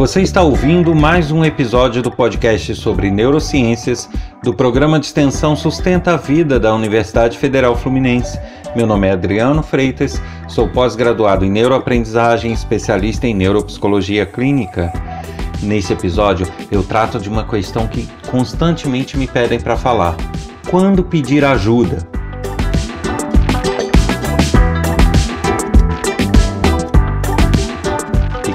Você está ouvindo mais um episódio do podcast sobre neurociências do programa de extensão Sustenta a Vida da Universidade Federal Fluminense. Meu nome é Adriano Freitas, sou pós-graduado em neuroaprendizagem, especialista em neuropsicologia clínica. Nesse episódio, eu trato de uma questão que constantemente me pedem para falar: quando pedir ajuda?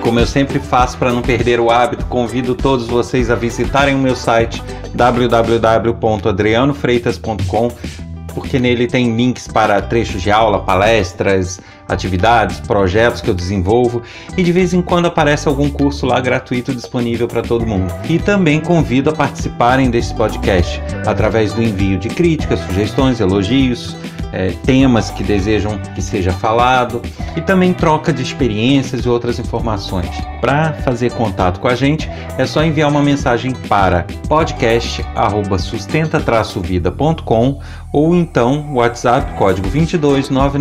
Como eu sempre faço para não perder o hábito, convido todos vocês a visitarem o meu site www.adrianofreitas.com, porque nele tem links para trechos de aula, palestras, atividades, projetos que eu desenvolvo e de vez em quando aparece algum curso lá gratuito disponível para todo mundo. E também convido a participarem desse podcast através do envio de críticas, sugestões, elogios é, temas que desejam que seja falado e também troca de experiências e outras informações. Para fazer contato com a gente, é só enviar uma mensagem para podcast@sustenta-vida.com ou então WhatsApp código 22 99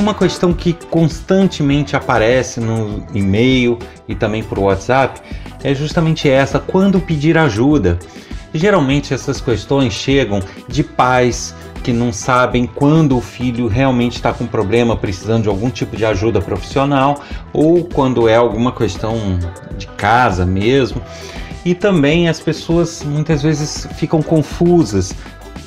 uma questão que constantemente aparece no e-mail e também por WhatsApp é justamente essa: quando pedir ajuda. Geralmente essas questões chegam de pais que não sabem quando o filho realmente está com problema, precisando de algum tipo de ajuda profissional, ou quando é alguma questão de casa mesmo. E também as pessoas muitas vezes ficam confusas.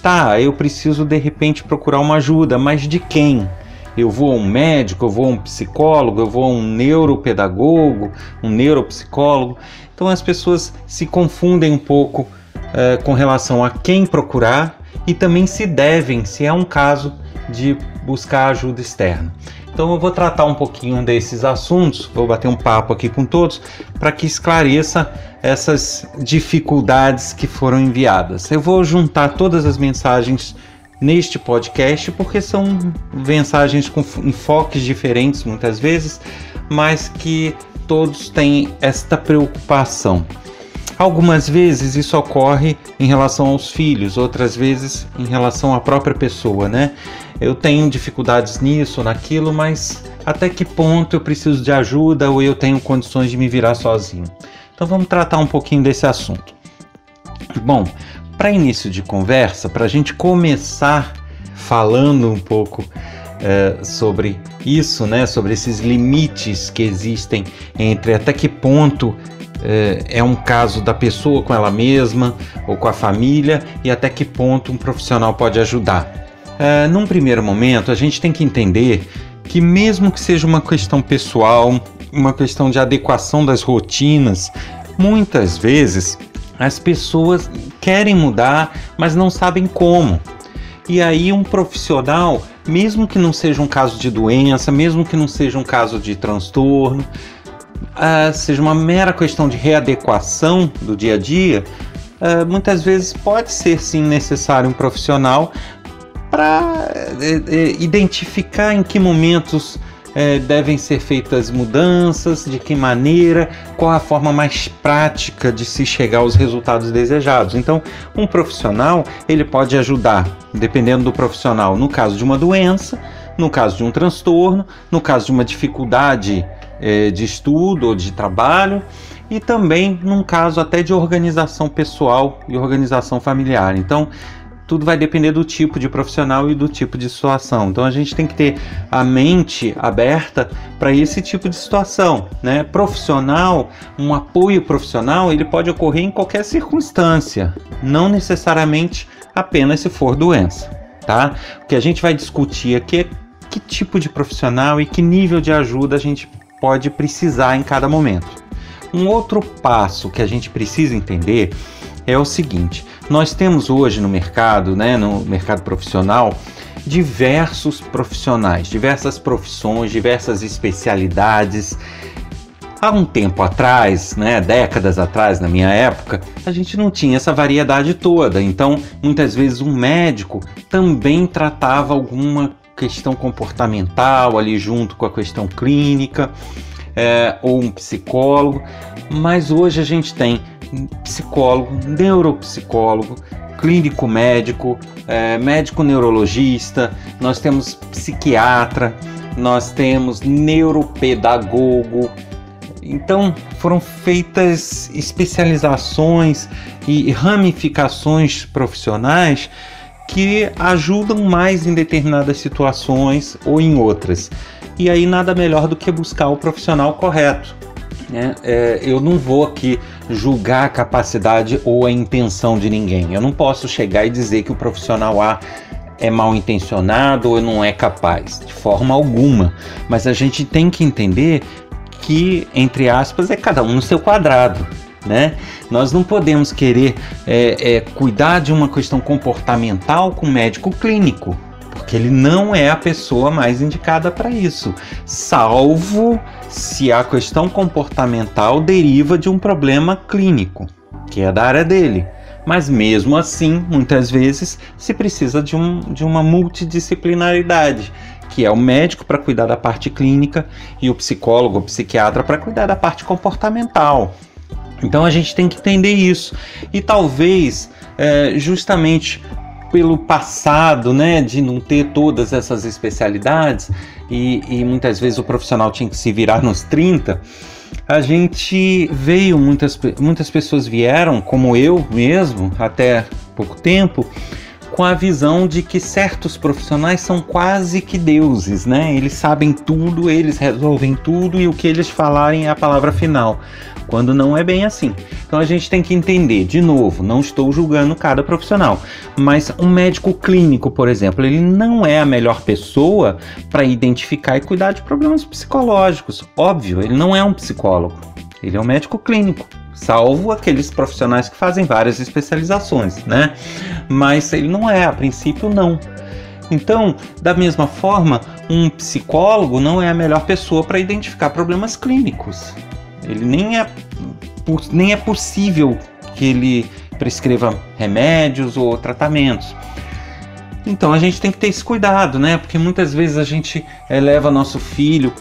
Tá, eu preciso de repente procurar uma ajuda, mas de quem? Eu vou a um médico, eu vou a um psicólogo, eu vou a um neuropedagogo, um neuropsicólogo. Então as pessoas se confundem um pouco é, com relação a quem procurar e também se devem, se é um caso de buscar ajuda externa. Então eu vou tratar um pouquinho desses assuntos, vou bater um papo aqui com todos para que esclareça essas dificuldades que foram enviadas. Eu vou juntar todas as mensagens neste podcast, porque são mensagens com enfoques diferentes muitas vezes, mas que todos têm esta preocupação. Algumas vezes isso ocorre em relação aos filhos, outras vezes em relação à própria pessoa, né? Eu tenho dificuldades nisso, naquilo, mas até que ponto eu preciso de ajuda ou eu tenho condições de me virar sozinho? Então vamos tratar um pouquinho desse assunto. Bom, para início de conversa, para a gente começar falando um pouco é, sobre isso, né, sobre esses limites que existem entre até que ponto é, é, um caso da pessoa com ela mesma ou com a família e até que ponto um profissional pode ajudar. É, num primeiro momento, a gente tem que entender que, mesmo que seja uma questão pessoal, uma questão de adequação das rotinas, muitas vezes as pessoas querem mudar, mas não sabem como. E aí um profissional, mesmo que não seja um caso de doença, mesmo que não seja um caso de transtorno, uh, seja uma mera questão de readequação do dia a dia, uh, muitas vezes pode ser sim necessário um profissional para uh, identificar em que momentos é, devem ser feitas mudanças, de que maneira, qual a forma mais prática de se chegar aos resultados desejados. Então, um profissional ele pode ajudar, dependendo do profissional, no caso de uma doença, no caso de um transtorno, no caso de uma dificuldade é, de estudo ou de trabalho e também num caso até de organização pessoal e organização familiar. Então, tudo vai depender do tipo de profissional e do tipo de situação. Então a gente tem que ter a mente aberta para esse tipo de situação, né? Profissional, um apoio profissional, ele pode ocorrer em qualquer circunstância, não necessariamente apenas se for doença, tá? O que a gente vai discutir aqui é que tipo de profissional e que nível de ajuda a gente pode precisar em cada momento. Um outro passo que a gente precisa entender é o seguinte: nós temos hoje no mercado, né, no mercado profissional, diversos profissionais, diversas profissões, diversas especialidades. Há um tempo atrás, né, décadas atrás, na minha época, a gente não tinha essa variedade toda. Então, muitas vezes um médico também tratava alguma questão comportamental ali junto com a questão clínica, é, ou um psicólogo. Mas hoje a gente tem psicólogo, neuropsicólogo, clínico médico, é, médico neurologista, nós temos psiquiatra, nós temos neuropedagogo. Então foram feitas especializações e ramificações profissionais que ajudam mais em determinadas situações ou em outras. E aí nada melhor do que buscar o profissional correto. Né? É, eu não vou aqui julgar a capacidade ou a intenção de ninguém. Eu não posso chegar e dizer que o profissional A é mal intencionado ou não é capaz, de forma alguma. Mas a gente tem que entender que, entre aspas, é cada um no seu quadrado. Né? Nós não podemos querer é, é, cuidar de uma questão comportamental com médico clínico, porque ele não é a pessoa mais indicada para isso, salvo se a questão comportamental deriva de um problema clínico, que é da área dele. Mas mesmo assim, muitas vezes se precisa de, um, de uma multidisciplinaridade, que é o médico para cuidar da parte clínica e o psicólogo, o psiquiatra para cuidar da parte comportamental. Então a gente tem que entender isso. E talvez, é, justamente pelo passado, né, de não ter todas essas especialidades, e, e muitas vezes o profissional tinha que se virar nos 30, a gente veio, muitas, muitas pessoas vieram, como eu mesmo, até pouco tempo, com a visão de que certos profissionais são quase que deuses, né? Eles sabem tudo, eles resolvem tudo e o que eles falarem é a palavra final quando não é bem assim. Então a gente tem que entender, de novo, não estou julgando cada profissional, mas um médico clínico, por exemplo, ele não é a melhor pessoa para identificar e cuidar de problemas psicológicos. Óbvio, ele não é um psicólogo, ele é um médico clínico. Salvo aqueles profissionais que fazem várias especializações, né? Mas ele não é, a princípio, não. Então, da mesma forma, um psicólogo não é a melhor pessoa para identificar problemas clínicos. Ele nem é, nem é possível que ele prescreva remédios ou tratamentos. Então a gente tem que ter esse cuidado, né? Porque muitas vezes a gente leva nosso filho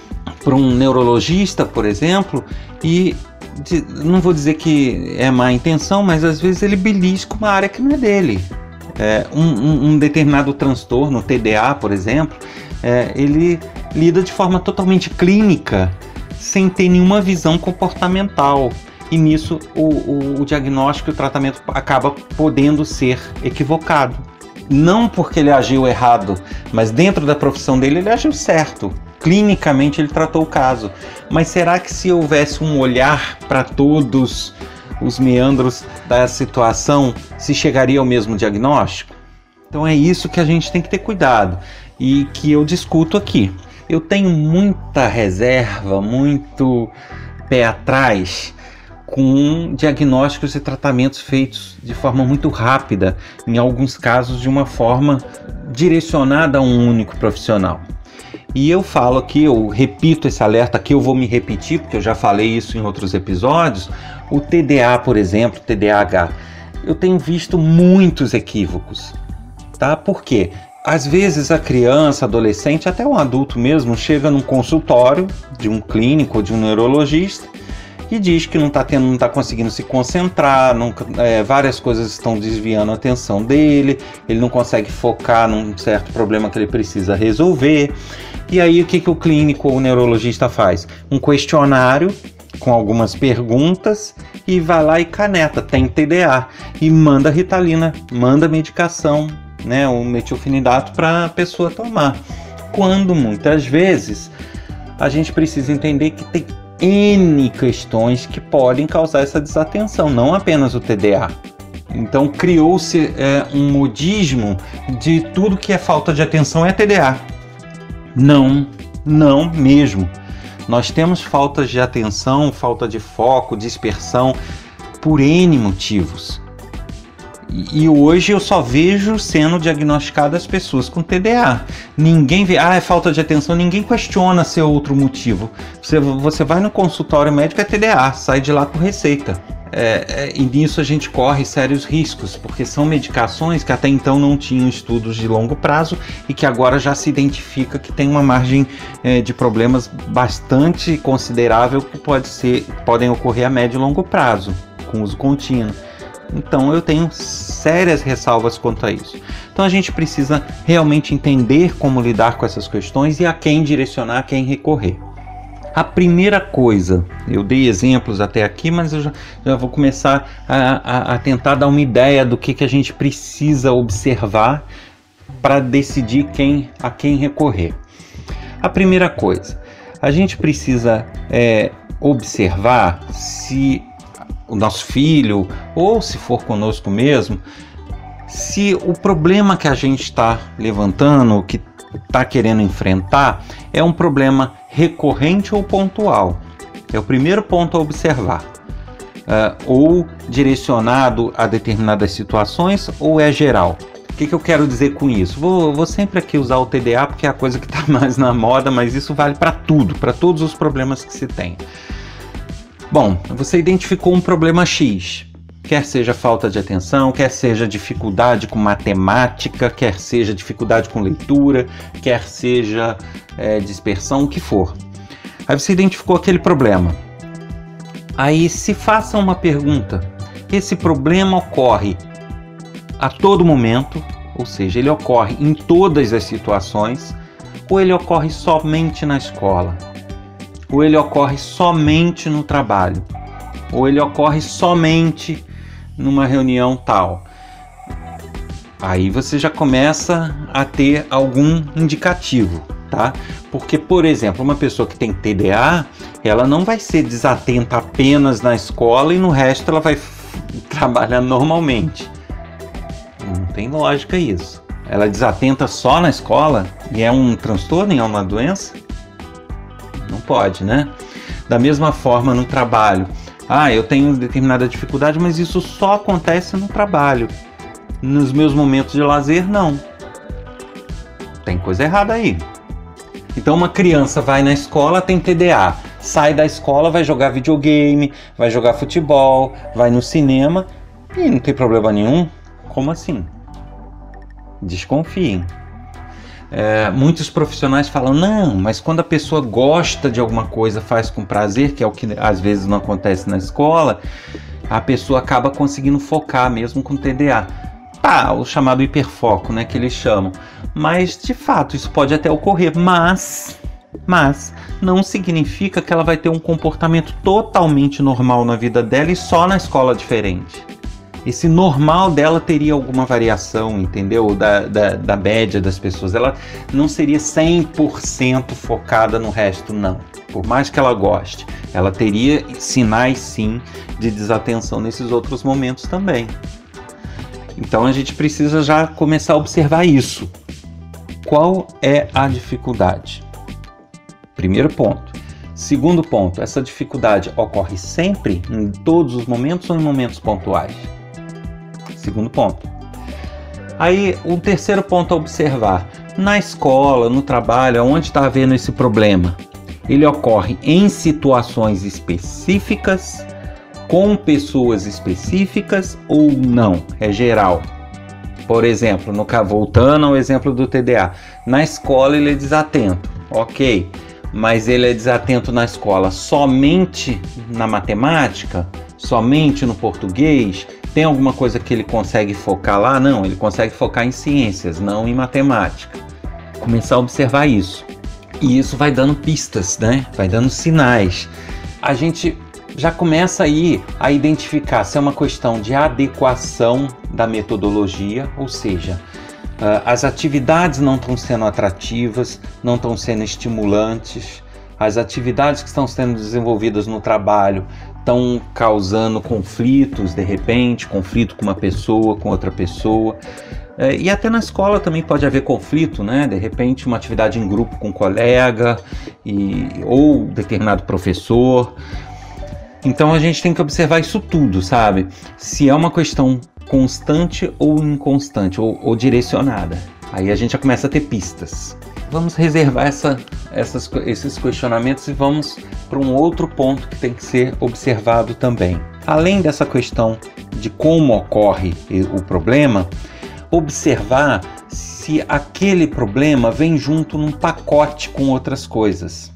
para um neurologista, por exemplo, e de, não vou dizer que é má intenção, mas às vezes ele belisca uma área que não é dele. É, um, um, um, determinado transtorno, TDA, por exemplo, é, ele lida de forma totalmente clínica sem ter nenhuma visão comportamental. E nisso o, o, o diagnóstico e o tratamento acaba podendo ser equivocado. Não porque ele agiu errado, mas dentro da profissão dele ele agiu certo. Clinicamente ele tratou o caso. Mas será que se houvesse um olhar para todos os meandros da situação, se chegaria ao mesmo diagnóstico? Então é isso que a gente tem que ter cuidado e que eu discuto aqui eu tenho muita reserva, muito pé atrás com diagnósticos e tratamentos feitos de forma muito rápida, em alguns casos de uma forma direcionada a um único profissional. E eu falo aqui, eu repito esse alerta aqui, eu vou me repetir, porque eu já falei isso em outros episódios. O TDA, por exemplo, TDAH, eu tenho visto muitos equívocos, tá? Por quê? Às vezes a criança, adolescente, até um adulto mesmo, chega num consultório de um clínico ou de um neurologista e diz que não está tendo, não está conseguindo se concentrar, não, é, várias coisas estão desviando a atenção dele, ele não consegue focar num certo problema que ele precisa resolver. E aí o que, que o clínico ou o neurologista faz? Um questionário com algumas perguntas e vai lá e caneta, tem TDA e manda ritalina, manda medicação, né, o metilfenidato para a pessoa tomar. Quando muitas vezes a gente precisa entender que tem N questões que podem causar essa desatenção, não apenas o TDA. Então criou-se é, um modismo de tudo que é falta de atenção é TDA. Não, não mesmo. Nós temos faltas de atenção, falta de foco, dispersão por N motivos. E hoje eu só vejo sendo diagnosticadas pessoas com TDA. Ninguém vê, ah, é falta de atenção, ninguém questiona se é outro motivo. Você, você vai no consultório médico, é TDA, sai de lá com receita. É, é, e nisso a gente corre sérios riscos, porque são medicações que até então não tinham estudos de longo prazo e que agora já se identifica que tem uma margem é, de problemas bastante considerável que pode ser, podem ocorrer a médio e longo prazo com uso contínuo. Então eu tenho sérias ressalvas quanto a isso. Então a gente precisa realmente entender como lidar com essas questões e a quem direcionar, a quem recorrer. A primeira coisa, eu dei exemplos até aqui, mas eu já, já vou começar a, a, a, tentar dar uma ideia do que, que a gente precisa observar para decidir quem, a quem recorrer. A primeira coisa, a gente precisa é, observar se o nosso filho, ou se for conosco mesmo, se o problema que a gente está levantando, que está querendo enfrentar, é um problema recorrente ou pontual. É o primeiro ponto a observar. Uh, ou direcionado a determinadas situações, ou é geral. O que, que eu quero dizer com isso? Vou, vou, sempre aqui usar o TDA porque é a coisa que está mais na moda, mas isso vale para tudo, para todos os problemas que se tem. Bom, você identificou um problema X, quer seja falta de atenção, quer seja dificuldade com matemática, quer seja dificuldade com leitura, quer seja é, dispersão, o que for. Aí você identificou aquele problema. Aí se faça uma pergunta: esse problema ocorre a todo momento, ou seja, ele ocorre em todas as situações, ou ele ocorre somente na escola? Ou ele ocorre somente no trabalho, ou ele ocorre somente numa reunião tal. Aí você já começa a ter algum indicativo, tá? Porque, por exemplo, uma pessoa que tem TDA, ela não vai ser desatenta apenas na escola e no resto ela vai trabalhar normalmente. Não tem lógica isso. Ela é desatenta só na escola e é um transtorno e é uma doença? Não pode, né? Da mesma forma no trabalho. Ah, eu tenho determinada dificuldade, mas isso só acontece no trabalho. Nos meus momentos de lazer, não. Tem coisa errada aí. Então, uma criança vai na escola, tem TDA, sai da escola, vai jogar videogame, vai jogar futebol, vai no cinema e não tem problema nenhum. Como assim? Desconfiem. É, muitos profissionais falam, não, mas quando a pessoa gosta de alguma coisa, faz com prazer, que é o que às vezes não acontece na escola, a pessoa acaba conseguindo focar mesmo com TDA. Tá, o chamado hiperfoco, né, que eles chamam. Mas de fato isso pode até ocorrer, mas mas não significa que ela vai ter um comportamento totalmente normal na vida dela e só na escola diferente esse normal dela teria alguma variação, entendeu? Da, da, da média das pessoas. Ela não seria 100% focada no resto, não. Por mais que ela goste, ela teria sinais sim de desatenção nesses outros momentos também. Então a gente precisa já começar a observar isso. Qual é a dificuldade? Primeiro ponto. Segundo ponto, essa dificuldade ocorre sempre, em todos os momentos ou em momentos pontuais? Segundo ponto. Aí, o terceiro ponto a observar: na escola, no trabalho, onde está havendo esse problema? Ele ocorre em situações específicas, com pessoas específicas ou não? É geral. Por exemplo, no voltando ao exemplo do TDA, na escola ele é desatento, ok, mas ele é desatento na escola somente na matemática, somente no português, tem alguma coisa que ele consegue focar lá? Não, ele consegue focar em ciências, não em matemática. Começar a observar isso. E isso vai dando pistas, né? Vai dando sinais. A gente já começa aí a identificar se é uma questão de adequação da metodologia, ou seja, ah, as atividades não estão sendo atrativas, não estão sendo estimulantes, as atividades que estão sendo desenvolvidas no trabalho estão causando conflitos de repente, conflito com uma pessoa, com outra pessoa. É, e até na escola também pode haver conflito, né? De repente, uma atividade em grupo com um colega e, ou determinado professor. Então a gente tem que observar isso tudo, sabe? Se é uma questão constante ou inconstante, ou, ou direcionada. Aí a gente já começa a ter pistas vamos reservar essa, essas, esses questionamentos e vamos para um outro ponto que tem que ser observado também. Além dessa questão de como ocorre o problema, observar se aquele problema vem junto num pacote com outras coisas.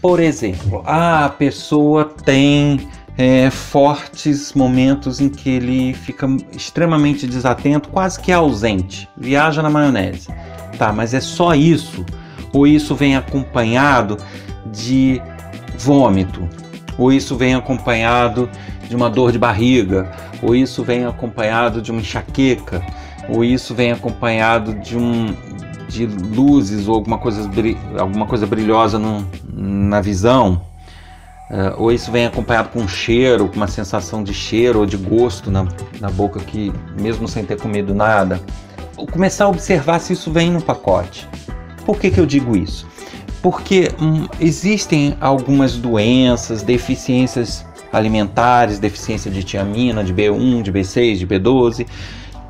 Por exemplo, a pessoa tem é, fortes momentos em que ele fica extremamente desatento, quase que ausente, viaja na maionese. Tá, mas é só isso? Ou isso vem acompanhado de vômito? Ou isso vem acompanhado de uma dor de barriga? Ou isso vem acompanhado de uma enxaqueca? Ou isso vem acompanhado de um de luzes ou alguma coisa, alguma coisa brilhosa no, na visão? Uh, ou isso vem acompanhado com um cheiro, com uma sensação de cheiro ou de gosto na, na boca que, mesmo sem ter comido nada, começar a observar se isso vem no pacote. Por que, que eu digo isso? Porque hum, existem algumas doenças, deficiências alimentares, deficiência de tiamina, de B1, de B6, de B12,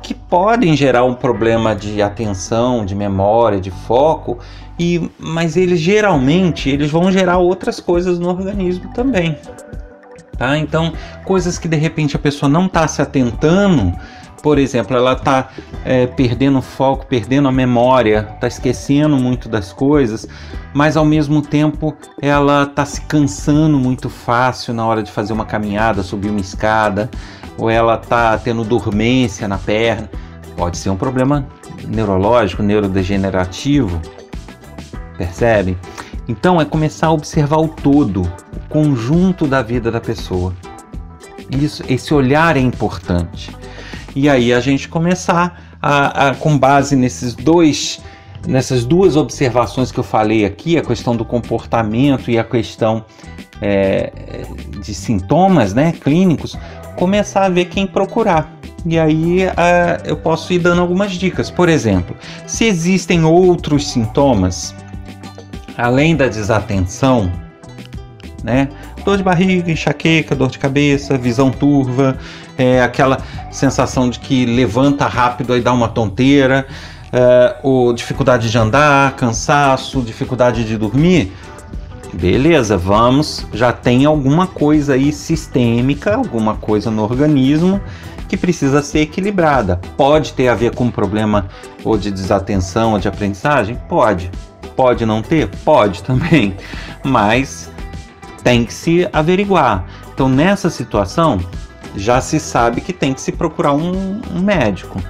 que podem gerar um problema de atenção, de memória, de foco, e mas eles geralmente eles vão gerar outras coisas no organismo também. Tá? Então, coisas que de repente a pessoa não está se atentando, por exemplo, ela está é, perdendo foco, perdendo a memória, está esquecendo muito das coisas, mas ao mesmo tempo ela está se cansando muito fácil na hora de fazer uma caminhada, subir uma escada, ou ela está tendo dormência na perna. Pode ser um problema neurológico, neurodegenerativo, percebe? Então é começar a observar o todo, o conjunto da vida da pessoa. Isso, esse olhar é importante. E aí a gente começar a, a com base nesses dois nessas duas observações que eu falei aqui, a questão do comportamento e a questão é, de sintomas né, clínicos, começar a ver quem procurar. E aí eu posso ir dando algumas dicas. Por exemplo, se existem outros sintomas além da desatenção, né? Dor de barriga, enxaqueca, dor de cabeça, visão turva, é, aquela sensação de que levanta rápido e dá uma tonteira, é, ou dificuldade de andar, cansaço, dificuldade de dormir. Beleza, vamos, já tem alguma coisa aí sistêmica, alguma coisa no organismo que precisa ser equilibrada. Pode ter a ver com um problema ou de desatenção ou de aprendizagem? Pode. Pode não ter? Pode também, mas tem que se averiguar. Então, nessa situação, já se sabe que tem que se procurar um, um médico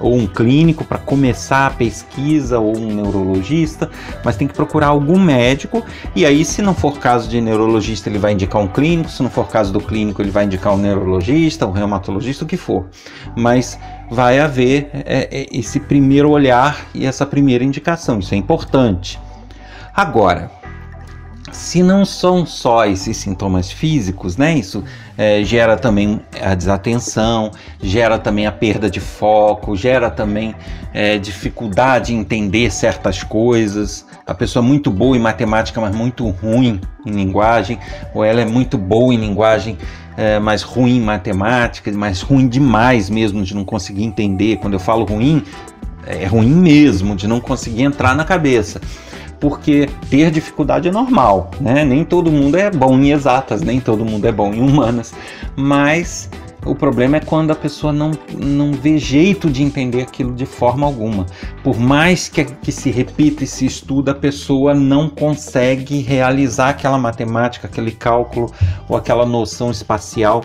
ou um clínico para começar a pesquisa ou um neurologista, mas tem que procurar algum médico e aí se não for caso de neurologista ele vai indicar um clínico, se não for caso do clínico ele vai indicar um neurologista, um reumatologista, o que for. Mas vai haver é, é, esse primeiro olhar e essa primeira indicação, isso é importante. Agora, se não são só esses sintomas físicos, né? Isso é, gera também a desatenção, gera também a perda de foco, gera também é, dificuldade em entender certas coisas. A pessoa é muito boa em matemática, mas muito ruim em linguagem, ou ela é muito boa em linguagem, é, mas ruim em matemática, mas ruim demais mesmo de não conseguir entender. Quando eu falo ruim, é ruim mesmo de não conseguir entrar na cabeça porque ter dificuldade é normal, né? Nem todo mundo é bom em exatas, nem todo mundo é bom em humanas, mas o problema é quando a pessoa não, não vê jeito de entender aquilo de forma alguma. Por mais que, que se repita e se estuda, a pessoa não consegue realizar aquela matemática, aquele cálculo ou aquela noção espacial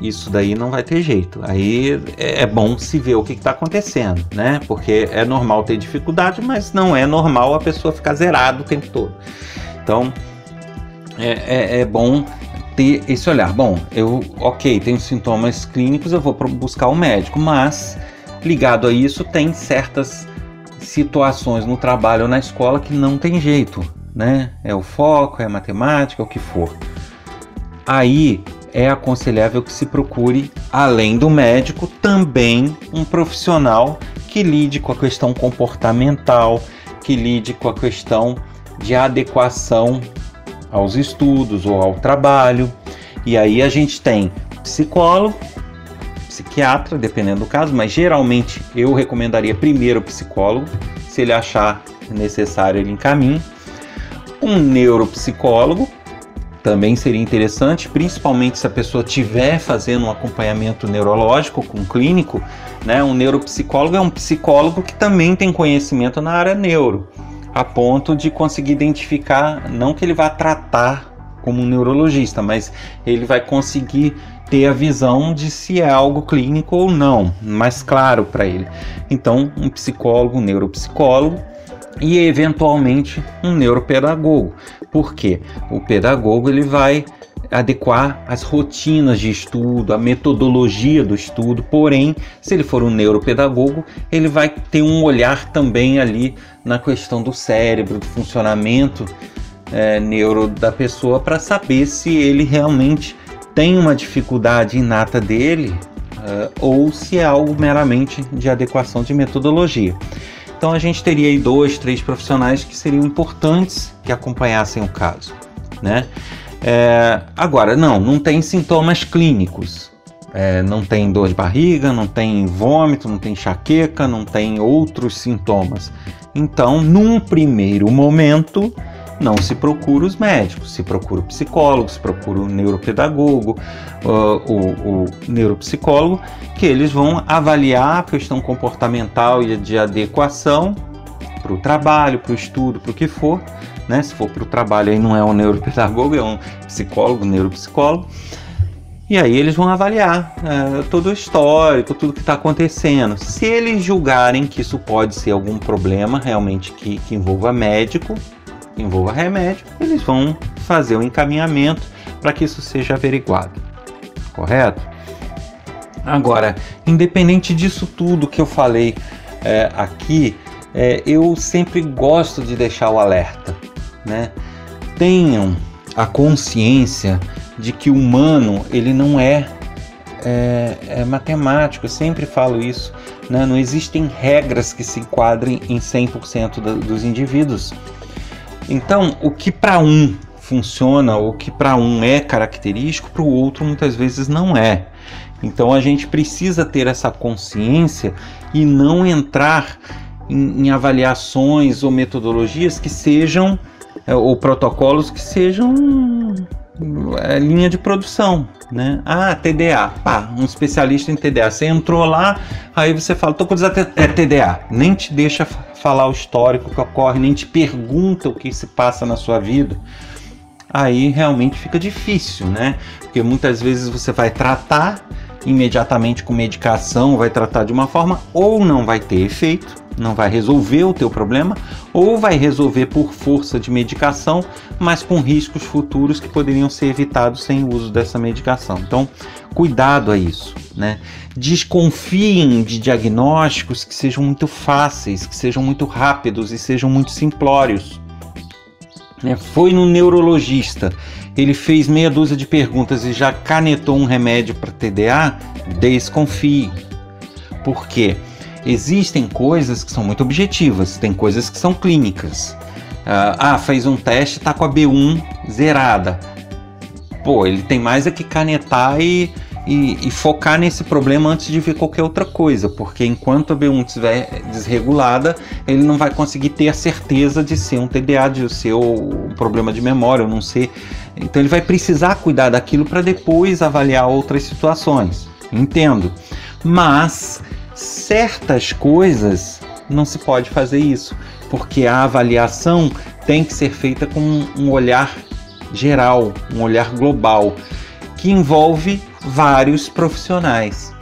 isso daí não vai ter jeito. Aí é, é bom se ver o que está acontecendo, né? Porque é normal ter dificuldade, mas não é normal a pessoa ficar zerada o tempo todo. Então é, é, é bom ter esse olhar. Bom, eu, ok, tenho sintomas clínicos, eu vou buscar o um médico, mas ligado a isso tem certas situações no trabalho ou na escola que não tem jeito, né? É o foco, é a matemática, é o que for. Aí é aconselhável que se procure, além do médico, também um profissional que lide com a questão comportamental, que lide com a questão de adequação aos estudos ou ao trabalho. E aí a gente tem psicólogo, psiquiatra, dependendo do caso, mas geralmente eu recomendaria primeiro o psicólogo, se ele achar necessário ele encaminha, um neuropsicólogo, também seria interessante, principalmente se a pessoa estiver fazendo um acompanhamento neurológico com clínico, né? Um neuropsicólogo é um psicólogo que também tem conhecimento na área neuro, a ponto de conseguir identificar, não que ele vá tratar como um neurologista, mas ele vai conseguir ter a visão de se é algo clínico ou não, mais claro para ele. Então, um psicólogo, um neuropsicólogo e eventualmente um neuropedagogo. Por quê? O pedagogo ele vai adequar as rotinas de estudo, a metodologia do estudo. Porém, se ele for um neuropedagogo, ele vai ter um olhar também ali na questão do cérebro, do funcionamento é, neuro da pessoa para saber se ele realmente tem uma dificuldade inata dele uh, ou se é algo meramente de adequação de metodologia. Então a gente teria aí dois, três profissionais que seriam importantes que acompanhassem o caso, né? É, agora, não, não tem sintomas clínicos. É, não tem dor de barriga, não tem vômito, não tem enxaqueca, não tem outros sintomas. Então, num primeiro momento, não se procura os médicos, se procura o psicólogo, se procura o neuropedagogo, uh, o, o neuropsicólogo, que eles vão avaliar a questão comportamental e de adequação para o trabalho, para o estudo, para o que for. Né? Se for para o trabalho, aí não é um neuropedagogo, é um psicólogo, neuropsicólogo. E aí eles vão avaliar é, todo o histórico, tudo que está acontecendo. Se eles julgarem que isso pode ser algum problema realmente que, que envolva médico, envolva remédio, eles vão fazer o um encaminhamento para que isso seja averiguado. Correto? Agora, independente disso tudo que eu falei é, aqui, é, eu sempre gosto de deixar o alerta. Né? Tenham a consciência de que o humano ele não é, é, é matemático, eu sempre falo isso. Né? Não existem regras que se enquadrem em 100% da, dos indivíduos. Então, o que para um funciona, o que para um é característico, para o outro muitas vezes não é. Então a gente precisa ter essa consciência e não entrar em, em avaliações ou metodologias que sejam ou protocolos que sejam é, linha de produção, né? Ah, TDA, pá, um especialista em TDA. Você entrou lá, aí você fala, tô com é TDA, nem te deixa falar o histórico que ocorre, nem te pergunta o que se passa na sua vida. Aí realmente fica difícil, né? Porque muitas vezes você vai tratar imediatamente com medicação, vai tratar de uma forma ou não vai ter efeito, não vai resolver o teu problema, ou vai resolver por força de medicação, mas com riscos futuros que poderiam ser evitados sem o uso dessa medicação. Então, cuidado a isso, né? Desconfiem de diagnósticos que sejam muito fáceis, que sejam muito rápidos e sejam muito simplórios. Né? Foi no neurologista, ele fez meia dúzia de perguntas e já canetou um remédio para TDA, desconfie. Por quê? Existem coisas que são muito objetivas, tem coisas que são clínicas. Uh, ah, fez um teste, tá com a B1 zerada. Pô, ele tem mais é que canetar e, e, e, focar nesse problema antes de ver qualquer outra coisa, porque enquanto a B1 estiver desregulada, ele não vai conseguir ter a certeza de ser um TDA, de ser um problema de memória, ou não ser. Então ele vai precisar cuidar daquilo para depois avaliar outras situações. Entendo. Mas certas coisas não se pode fazer isso, porque a avaliação tem que ser feita com um olhar geral, um olhar global, que envolve vários profissionais.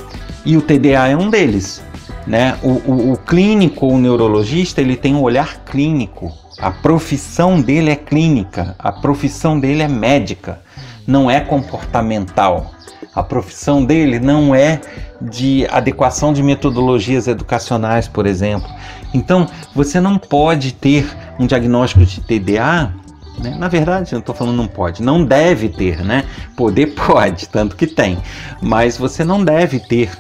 E o TDA é um deles. Né? O, o, o clínico ou neurologista ele tem um olhar clínico. A profissão dele é clínica, a profissão dele é médica, não é comportamental. A profissão dele não é de adequação de metodologias educacionais, por exemplo. Então, você não pode ter um diagnóstico de TDA. Né? Na verdade, eu estou falando não pode, não deve ter, né? Poder pode, tanto que tem, mas você não deve ter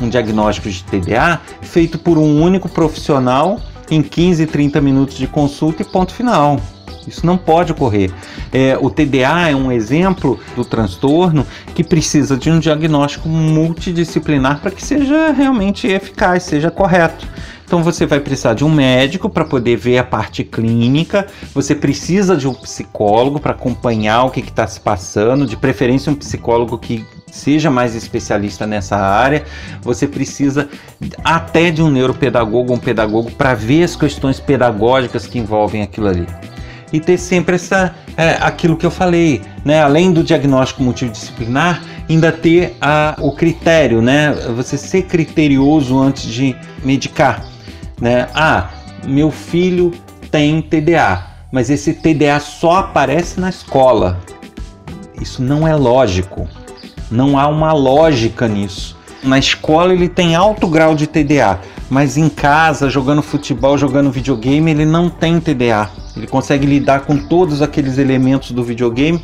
um diagnóstico de TDA feito por um único profissional em 15, 30 minutos de consulta e ponto final. Isso não pode ocorrer. É, o TDA é um exemplo do transtorno que precisa de um diagnóstico multidisciplinar para que seja realmente eficaz, seja correto. Então você vai precisar de um médico para poder ver a parte clínica, você precisa de um psicólogo para acompanhar o que está se passando, de preferência um psicólogo que seja mais especialista nessa área, você precisa até de um neuropedagogo, um pedagogo para ver as questões pedagógicas que envolvem aquilo ali. E ter sempre essa é, aquilo que eu falei, né? Além do diagnóstico multidisciplinar, ainda ter a, o critério, né? Você ser criterioso antes de medicar, né? Ah, meu filho tem TDA, mas esse TDA só aparece na escola. Isso não é lógico. Não há uma lógica nisso. Na escola ele tem alto grau de TDA, mas em casa, jogando futebol, jogando videogame, ele não tem TDA. Ele consegue lidar com todos aqueles elementos do videogame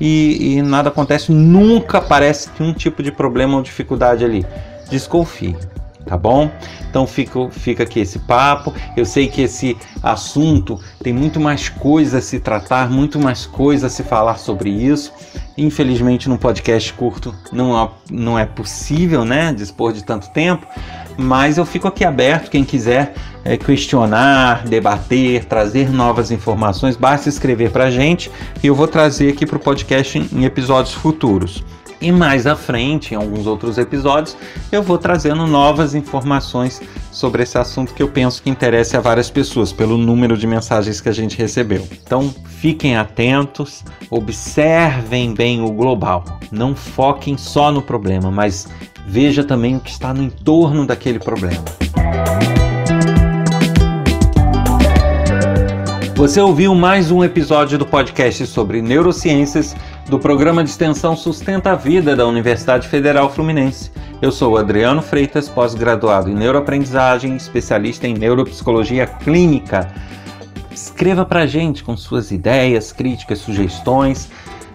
e, e nada acontece. Nunca aparece um tipo de problema ou dificuldade ali. Desconfie tá bom? Então fica, fica aqui esse papo. Eu sei que esse assunto tem muito mais coisa a se tratar, muito mais coisa a se falar sobre isso. Infelizmente, num podcast curto não, não é possível, né, dispor de tanto tempo, mas eu fico aqui aberto. Quem quiser é, questionar, debater, trazer novas informações, basta escrever para a gente e eu vou trazer aqui para o podcast em, em episódios futuros. E mais à frente, em alguns outros episódios, eu vou trazendo novas informações sobre esse assunto que eu penso que interessa a várias pessoas, pelo número de mensagens que a gente recebeu. Então, fiquem atentos, observem bem o global. Não foquem só no problema, mas veja também o que está no entorno daquele problema. Você ouviu mais um episódio do podcast sobre neurociências do programa de extensão Sustenta a Vida da Universidade Federal Fluminense. Eu sou Adriano Freitas, pós-graduado em neuroaprendizagem, especialista em neuropsicologia clínica. Escreva pra gente com suas ideias, críticas, sugestões,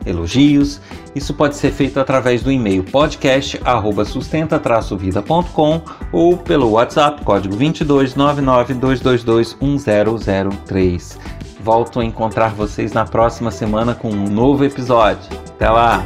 elogios. Isso pode ser feito através do e-mail podcast@sustenta-vida.com ou pelo WhatsApp código 22 1003 volto a encontrar vocês na próxima semana com um novo episódio. Até lá!